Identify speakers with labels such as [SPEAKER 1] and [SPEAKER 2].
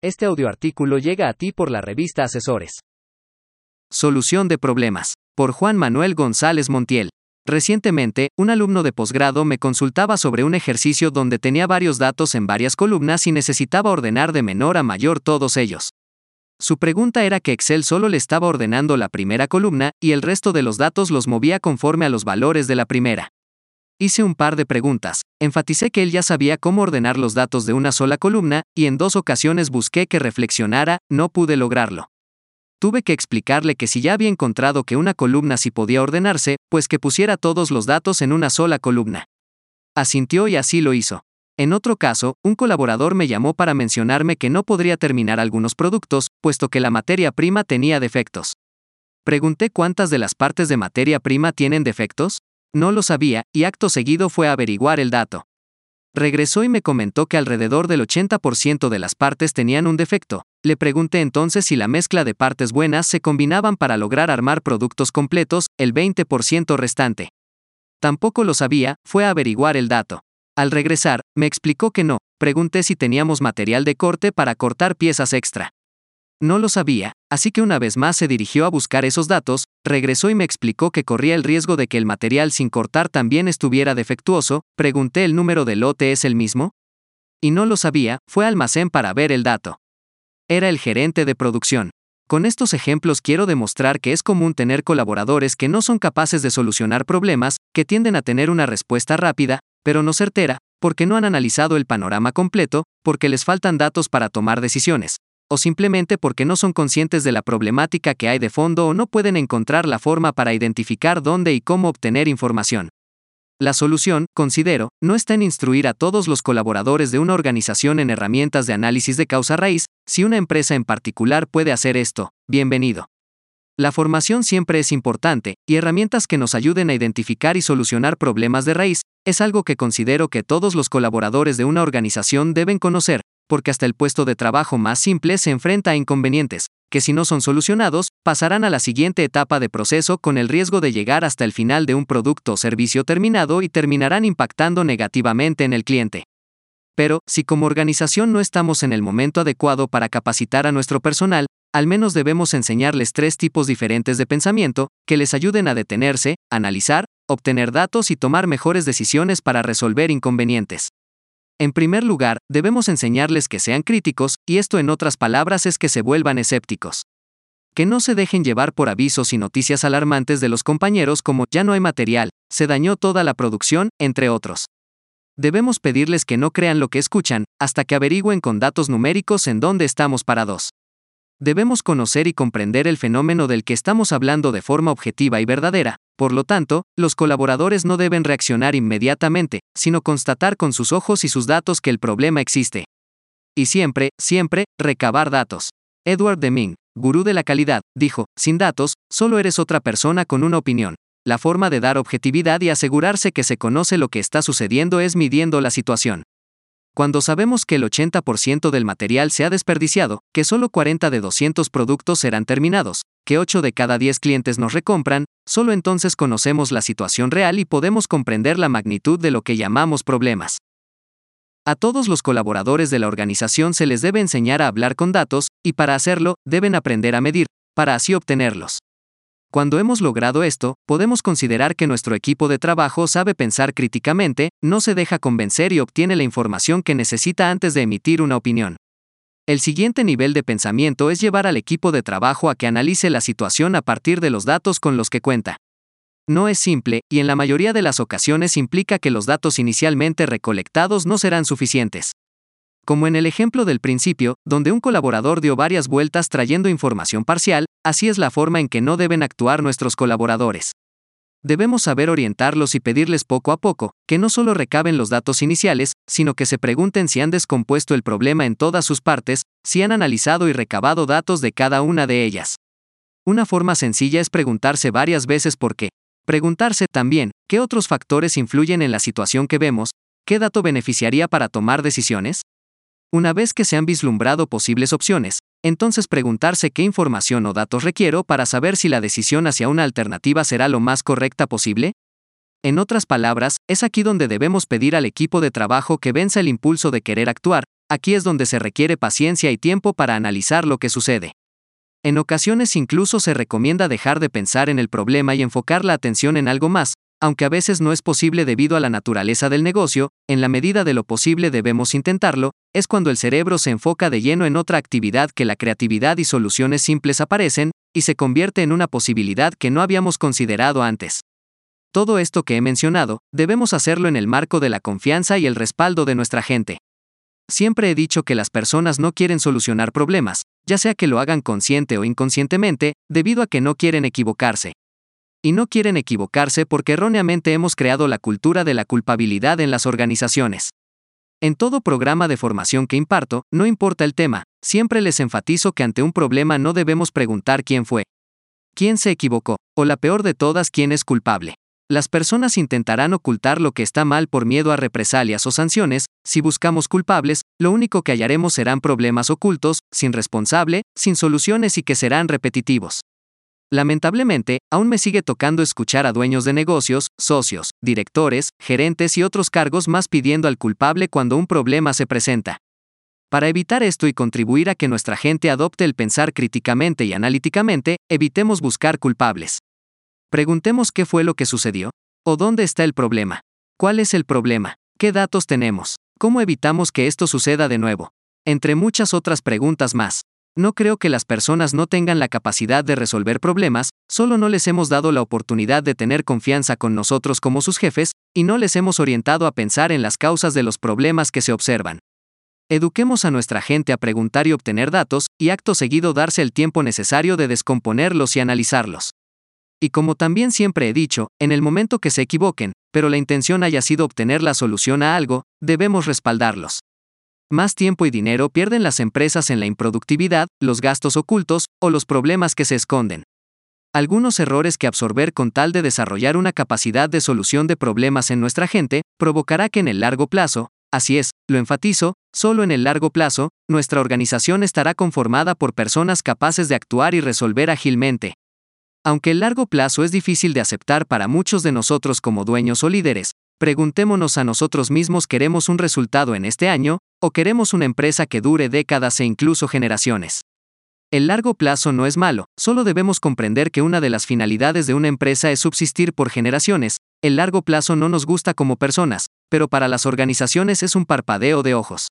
[SPEAKER 1] Este audioartículo llega a ti por la revista Asesores.
[SPEAKER 2] Solución de problemas. Por Juan Manuel González Montiel. Recientemente, un alumno de posgrado me consultaba sobre un ejercicio donde tenía varios datos en varias columnas y necesitaba ordenar de menor a mayor todos ellos. Su pregunta era que Excel solo le estaba ordenando la primera columna y el resto de los datos los movía conforme a los valores de la primera. Hice un par de preguntas, enfaticé que él ya sabía cómo ordenar los datos de una sola columna, y en dos ocasiones busqué que reflexionara, no pude lograrlo. Tuve que explicarle que si ya había encontrado que una columna sí podía ordenarse, pues que pusiera todos los datos en una sola columna. Asintió y así lo hizo. En otro caso, un colaborador me llamó para mencionarme que no podría terminar algunos productos, puesto que la materia prima tenía defectos. Pregunté cuántas de las partes de materia prima tienen defectos. No lo sabía, y acto seguido fue a averiguar el dato. Regresó y me comentó que alrededor del 80% de las partes tenían un defecto. Le pregunté entonces si la mezcla de partes buenas se combinaban para lograr armar productos completos, el 20% restante. Tampoco lo sabía, fue a averiguar el dato. Al regresar, me explicó que no, pregunté si teníamos material de corte para cortar piezas extra. No lo sabía, así que una vez más se dirigió a buscar esos datos, regresó y me explicó que corría el riesgo de que el material sin cortar también estuviera defectuoso, pregunté el número del lote es el mismo. Y no lo sabía, fue al almacén para ver el dato. Era el gerente de producción. Con estos ejemplos quiero demostrar que es común tener colaboradores que no son capaces de solucionar problemas, que tienden a tener una respuesta rápida, pero no certera, porque no han analizado el panorama completo, porque les faltan datos para tomar decisiones, o simplemente porque no son conscientes de la problemática que hay de fondo o no pueden encontrar la forma para identificar dónde y cómo obtener información. La solución, considero, no está en instruir a todos los colaboradores de una organización en herramientas de análisis de causa raíz, si una empresa en particular puede hacer esto, bienvenido. La formación siempre es importante, y herramientas que nos ayuden a identificar y solucionar problemas de raíz, es algo que considero que todos los colaboradores de una organización deben conocer, porque hasta el puesto de trabajo más simple se enfrenta a inconvenientes, que si no son solucionados, pasarán a la siguiente etapa de proceso con el riesgo de llegar hasta el final de un producto o servicio terminado y terminarán impactando negativamente en el cliente. Pero, si como organización no estamos en el momento adecuado para capacitar a nuestro personal, al menos debemos enseñarles tres tipos diferentes de pensamiento, que les ayuden a detenerse, analizar, obtener datos y tomar mejores decisiones para resolver inconvenientes. En primer lugar, debemos enseñarles que sean críticos, y esto en otras palabras es que se vuelvan escépticos. Que no se dejen llevar por avisos y noticias alarmantes de los compañeros como ya no hay material, se dañó toda la producción, entre otros. Debemos pedirles que no crean lo que escuchan, hasta que averigüen con datos numéricos en dónde estamos parados. Debemos conocer y comprender el fenómeno del que estamos hablando de forma objetiva y verdadera, por lo tanto, los colaboradores no deben reaccionar inmediatamente, sino constatar con sus ojos y sus datos que el problema existe. Y siempre, siempre, recabar datos. Edward Deming, gurú de la calidad, dijo, sin datos, solo eres otra persona con una opinión. La forma de dar objetividad y asegurarse que se conoce lo que está sucediendo es midiendo la situación. Cuando sabemos que el 80% del material se ha desperdiciado, que solo 40 de 200 productos serán terminados, que 8 de cada 10 clientes nos recompran, solo entonces conocemos la situación real y podemos comprender la magnitud de lo que llamamos problemas. A todos los colaboradores de la organización se les debe enseñar a hablar con datos, y para hacerlo, deben aprender a medir, para así obtenerlos. Cuando hemos logrado esto, podemos considerar que nuestro equipo de trabajo sabe pensar críticamente, no se deja convencer y obtiene la información que necesita antes de emitir una opinión. El siguiente nivel de pensamiento es llevar al equipo de trabajo a que analice la situación a partir de los datos con los que cuenta. No es simple, y en la mayoría de las ocasiones implica que los datos inicialmente recolectados no serán suficientes. Como en el ejemplo del principio, donde un colaborador dio varias vueltas trayendo información parcial, así es la forma en que no deben actuar nuestros colaboradores. Debemos saber orientarlos y pedirles poco a poco, que no solo recaben los datos iniciales, sino que se pregunten si han descompuesto el problema en todas sus partes, si han analizado y recabado datos de cada una de ellas. Una forma sencilla es preguntarse varias veces por qué. Preguntarse también, ¿qué otros factores influyen en la situación que vemos? ¿Qué dato beneficiaría para tomar decisiones? Una vez que se han vislumbrado posibles opciones, entonces preguntarse qué información o datos requiero para saber si la decisión hacia una alternativa será lo más correcta posible. En otras palabras, es aquí donde debemos pedir al equipo de trabajo que venza el impulso de querer actuar, aquí es donde se requiere paciencia y tiempo para analizar lo que sucede. En ocasiones incluso se recomienda dejar de pensar en el problema y enfocar la atención en algo más, aunque a veces no es posible debido a la naturaleza del negocio, en la medida de lo posible debemos intentarlo, es cuando el cerebro se enfoca de lleno en otra actividad que la creatividad y soluciones simples aparecen, y se convierte en una posibilidad que no habíamos considerado antes. Todo esto que he mencionado, debemos hacerlo en el marco de la confianza y el respaldo de nuestra gente. Siempre he dicho que las personas no quieren solucionar problemas, ya sea que lo hagan consciente o inconscientemente, debido a que no quieren equivocarse. Y no quieren equivocarse porque erróneamente hemos creado la cultura de la culpabilidad en las organizaciones. En todo programa de formación que imparto, no importa el tema, siempre les enfatizo que ante un problema no debemos preguntar quién fue, quién se equivocó, o la peor de todas quién es culpable. Las personas intentarán ocultar lo que está mal por miedo a represalias o sanciones, si buscamos culpables, lo único que hallaremos serán problemas ocultos, sin responsable, sin soluciones y que serán repetitivos. Lamentablemente, aún me sigue tocando escuchar a dueños de negocios, socios, directores, gerentes y otros cargos más pidiendo al culpable cuando un problema se presenta. Para evitar esto y contribuir a que nuestra gente adopte el pensar críticamente y analíticamente, evitemos buscar culpables. Preguntemos qué fue lo que sucedió. ¿O dónde está el problema? ¿Cuál es el problema? ¿Qué datos tenemos? ¿Cómo evitamos que esto suceda de nuevo? Entre muchas otras preguntas más. No creo que las personas no tengan la capacidad de resolver problemas, solo no les hemos dado la oportunidad de tener confianza con nosotros como sus jefes, y no les hemos orientado a pensar en las causas de los problemas que se observan. Eduquemos a nuestra gente a preguntar y obtener datos, y acto seguido darse el tiempo necesario de descomponerlos y analizarlos. Y como también siempre he dicho, en el momento que se equivoquen, pero la intención haya sido obtener la solución a algo, debemos respaldarlos. Más tiempo y dinero pierden las empresas en la improductividad, los gastos ocultos, o los problemas que se esconden. Algunos errores que absorber con tal de desarrollar una capacidad de solución de problemas en nuestra gente, provocará que en el largo plazo, así es, lo enfatizo, solo en el largo plazo, nuestra organización estará conformada por personas capaces de actuar y resolver ágilmente, aunque el largo plazo es difícil de aceptar para muchos de nosotros como dueños o líderes, preguntémonos a nosotros mismos ¿queremos un resultado en este año, o queremos una empresa que dure décadas e incluso generaciones? El largo plazo no es malo, solo debemos comprender que una de las finalidades de una empresa es subsistir por generaciones, el largo plazo no nos gusta como personas, pero para las organizaciones es un parpadeo de ojos.